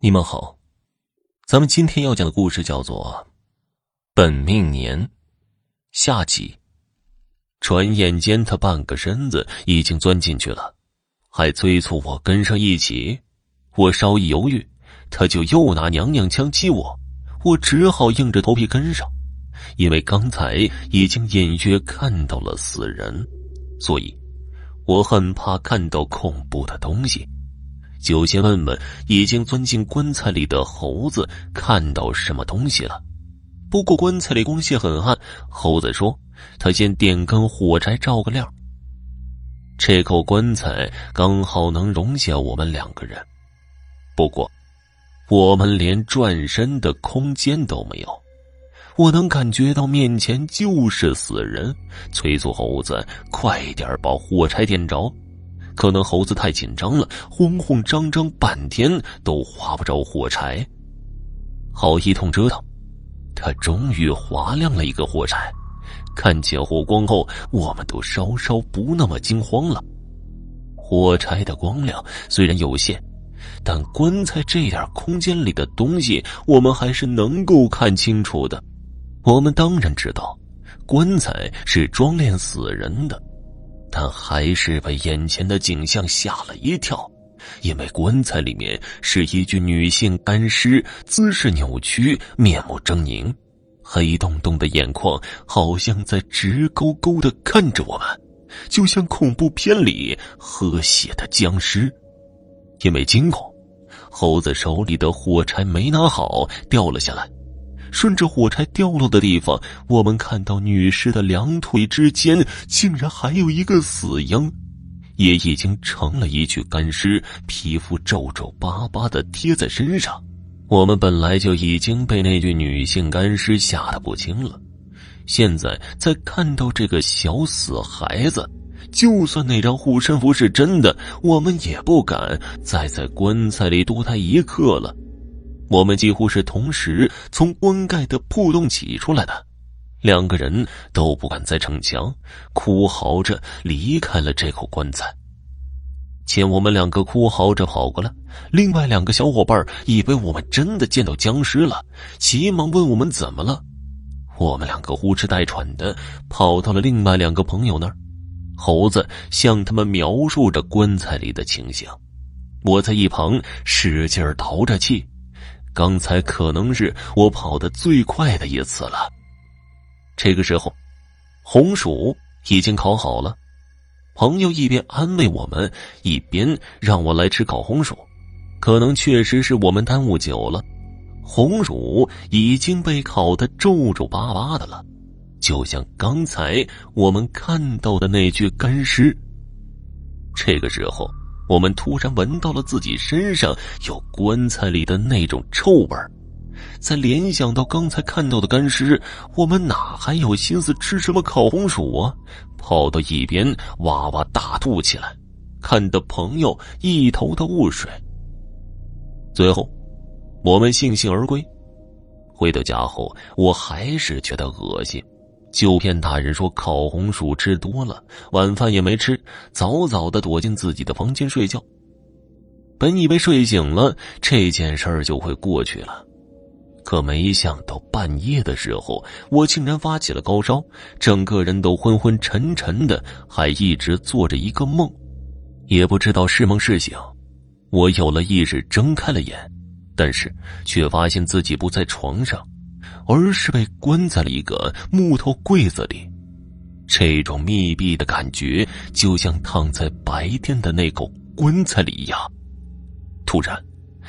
你们好，咱们今天要讲的故事叫做《本命年》下集。转眼间，他半个身子已经钻进去了，还催促我跟上一起。我稍一犹豫，他就又拿娘娘腔激我，我只好硬着头皮跟上。因为刚才已经隐约看到了死人，所以我很怕看到恐怖的东西。就先问问已经钻进棺材里的猴子看到什么东西了。不过棺材里光线很暗，猴子说他先点根火柴照个亮。这口棺材刚好能容下我们两个人，不过我们连转身的空间都没有。我能感觉到面前就是死人，催促猴子快点把火柴点着。可能猴子太紧张了，慌慌张张半天都划不着火柴。好一通折腾，他终于划亮了一个火柴。看见火光后，我们都稍稍不那么惊慌了。火柴的光亮虽然有限，但棺材这点空间里的东西，我们还是能够看清楚的。我们当然知道，棺材是装殓死人的。但还是被眼前的景象吓了一跳，因为棺材里面是一具女性干尸，姿势扭曲，面目狰狞，黑洞洞的眼眶好像在直勾勾的看着我们，就像恐怖片里喝血的僵尸。因为惊恐，猴子手里的火柴没拿好，掉了下来。顺着火柴掉落的地方，我们看到女尸的两腿之间竟然还有一个死婴，也已经成了一具干尸，皮肤皱皱巴巴的贴在身上。我们本来就已经被那具女性干尸吓得不轻了，现在再看到这个小死孩子，就算那张护身符是真的，我们也不敢再在棺材里多待一刻了。我们几乎是同时从棺盖的破洞挤出来的，两个人都不敢再逞强，哭嚎着离开了这口棺材。见我们两个哭嚎着跑过来，另外两个小伙伴以为我们真的见到僵尸了，急忙问我们怎么了。我们两个呼哧带喘的跑到了另外两个朋友那儿，猴子向他们描述着棺材里的情形，我在一旁使劲儿淘着气。刚才可能是我跑得最快的一次了。这个时候，红薯已经烤好了。朋友一边安慰我们，一边让我来吃烤红薯。可能确实是我们耽误久了，红薯已经被烤得皱皱巴巴的了，就像刚才我们看到的那具干尸。这个时候。我们突然闻到了自己身上有棺材里的那种臭味儿，再联想到刚才看到的干尸，我们哪还有心思吃什么烤红薯啊？跑到一边哇哇大吐起来，看得朋友一头的雾水。最后，我们悻悻而归。回到家后，我还是觉得恶心。就骗大人说烤红薯吃多了，晚饭也没吃，早早的躲进自己的房间睡觉。本以为睡醒了这件事儿就会过去了，可没想到半夜的时候，我竟然发起了高烧，整个人都昏昏沉沉的，还一直做着一个梦，也不知道是梦是醒。我有了意识，睁开了眼，但是却发现自己不在床上。而是被关在了一个木头柜子里，这种密闭的感觉就像躺在白天的那口棺材里一样。突然，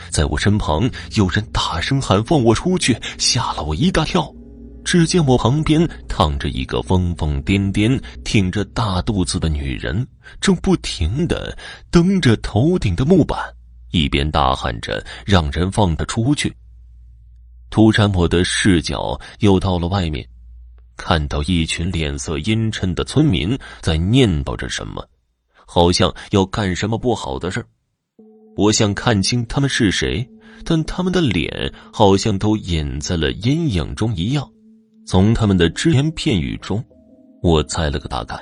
在我身旁有人大声喊：“放我出去！”吓了我一大跳。只见我旁边躺着一个疯疯癫癫、挺着大肚子的女人，正不停的蹬着头顶的木板，一边大喊着：“让人放她出去！”突然，我的视角又到了外面，看到一群脸色阴沉的村民在念叨着什么，好像要干什么不好的事我想看清他们是谁，但他们的脸好像都隐在了阴影中一样。从他们的只言片语中，我猜了个大概：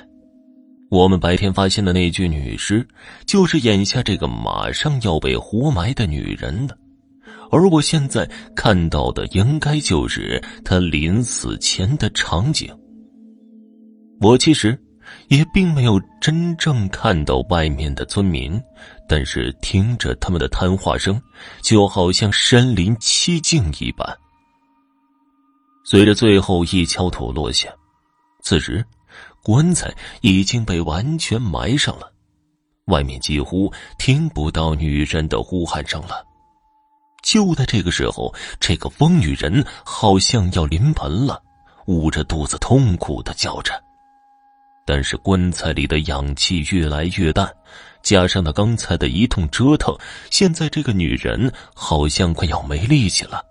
我们白天发现的那具女尸，就是眼下这个马上要被活埋的女人的。而我现在看到的，应该就是他临死前的场景。我其实也并没有真正看到外面的村民，但是听着他们的谈话声，就好像身临其境一般。随着最后一锹土落下，此时棺材已经被完全埋上了，外面几乎听不到女人的呼喊声了。就在这个时候，这个疯女人好像要临盆了，捂着肚子痛苦的叫着。但是棺材里的氧气越来越淡，加上她刚才的一通折腾，现在这个女人好像快要没力气了。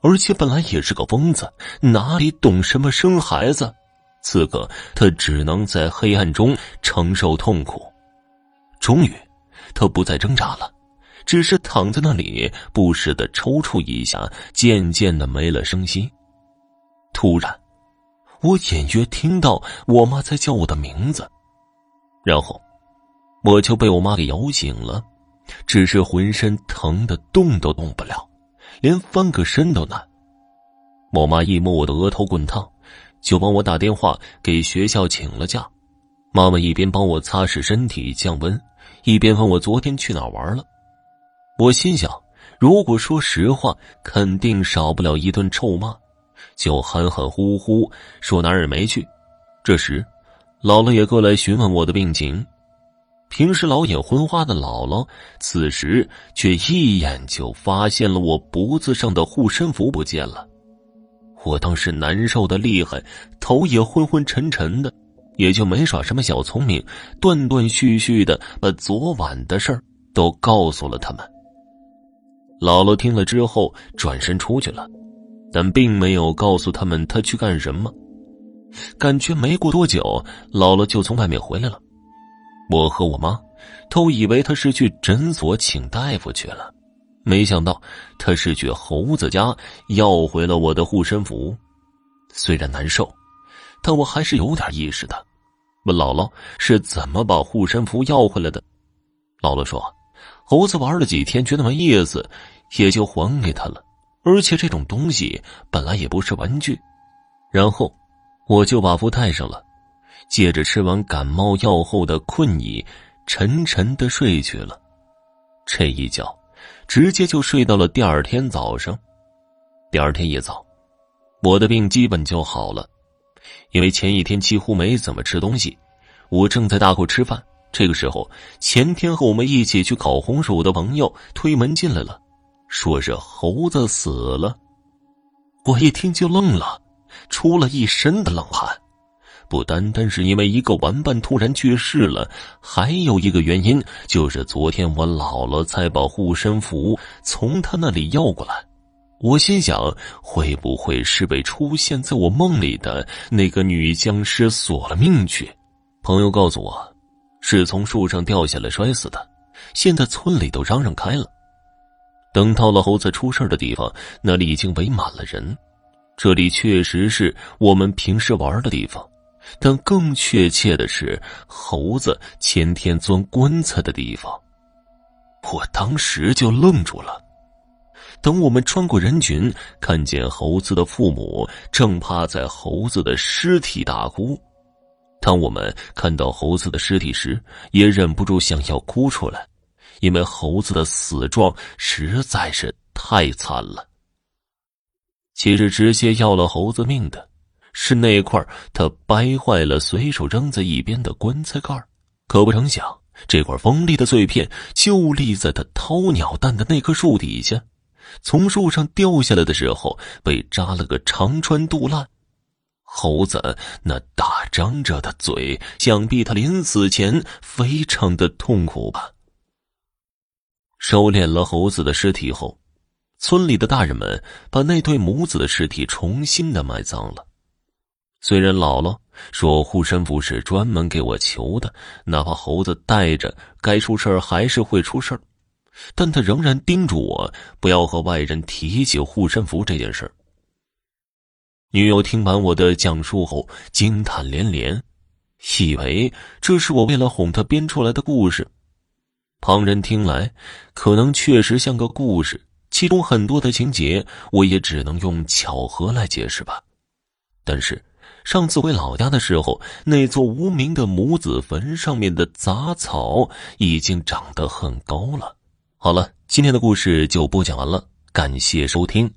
而且本来也是个疯子，哪里懂什么生孩子？此刻她只能在黑暗中承受痛苦。终于，他不再挣扎了，只是躺在那里，不时的抽搐一下，渐渐的没了声息。突然。我隐约听到我妈在叫我的名字，然后我就被我妈给摇醒了，只是浑身疼的动都动不了，连翻个身都难。我妈一摸我的额头滚烫，就帮我打电话给学校请了假。妈妈一边帮我擦拭身体降温，一边问我昨天去哪玩了。我心想，如果说实话，肯定少不了一顿臭骂。就含含糊糊说哪儿也没去。这时，姥姥也过来询问我的病情。平时老眼昏花的姥姥，此时却一眼就发现了我脖子上的护身符不见了。我当时难受的厉害，头也昏昏沉沉的，也就没耍什么小聪明，断断续续的把昨晚的事儿都告诉了他们。姥姥听了之后，转身出去了。但并没有告诉他们他去干什么，感觉没过多久，姥姥就从外面回来了。我和我妈都以为他是去诊所请大夫去了，没想到他是去猴子家要回了我的护身符。虽然难受，但我还是有点意识的。问姥姥是怎么把护身符要回来的？姥姥说，猴子玩了几天，觉得没意思，也就还给他了。而且这种东西本来也不是玩具，然后我就把符带上了，接着吃完感冒药后的困意，沉沉的睡去了。这一觉，直接就睡到了第二天早上。第二天一早，我的病基本就好了，因为前一天几乎没怎么吃东西。我正在大口吃饭，这个时候，前天和我们一起去烤红薯的朋友推门进来了。说是猴子死了，我一听就愣了，出了一身的冷汗。不单单是因为一个玩伴突然去世了，还有一个原因就是昨天我姥姥才把护身符从他那里要过来。我心想，会不会是被出现在我梦里的那个女僵尸索了命去？朋友告诉我，是从树上掉下来摔死的。现在村里都嚷嚷开了。等到了猴子出事的地方，那里已经围满了人。这里确实是我们平时玩的地方，但更确切的是猴子前天钻棺材的地方。我当时就愣住了。等我们穿过人群，看见猴子的父母正趴在猴子的尸体大哭。当我们看到猴子的尸体时，也忍不住想要哭出来。因为猴子的死状实在是太惨了。其实直接要了猴子命的，是那块他掰坏了、随手扔在一边的棺材盖可不成想，这块锋利的碎片就立在他掏鸟蛋的那棵树底下，从树上掉下来的时候被扎了个肠穿肚烂。猴子那大张着的嘴，想必他临死前非常的痛苦吧。收敛了猴子的尸体后，村里的大人们把那对母子的尸体重新的埋葬了。虽然姥姥说护身符是专门给我求的，哪怕猴子带着，该出事还是会出事，但他仍然叮嘱我不要和外人提起护身符这件事。女友听完我的讲述后惊叹连连，以为这是我为了哄她编出来的故事。旁人听来，可能确实像个故事，其中很多的情节，我也只能用巧合来解释吧。但是上次回老家的时候，那座无名的母子坟上面的杂草已经长得很高了。好了，今天的故事就播讲完了，感谢收听。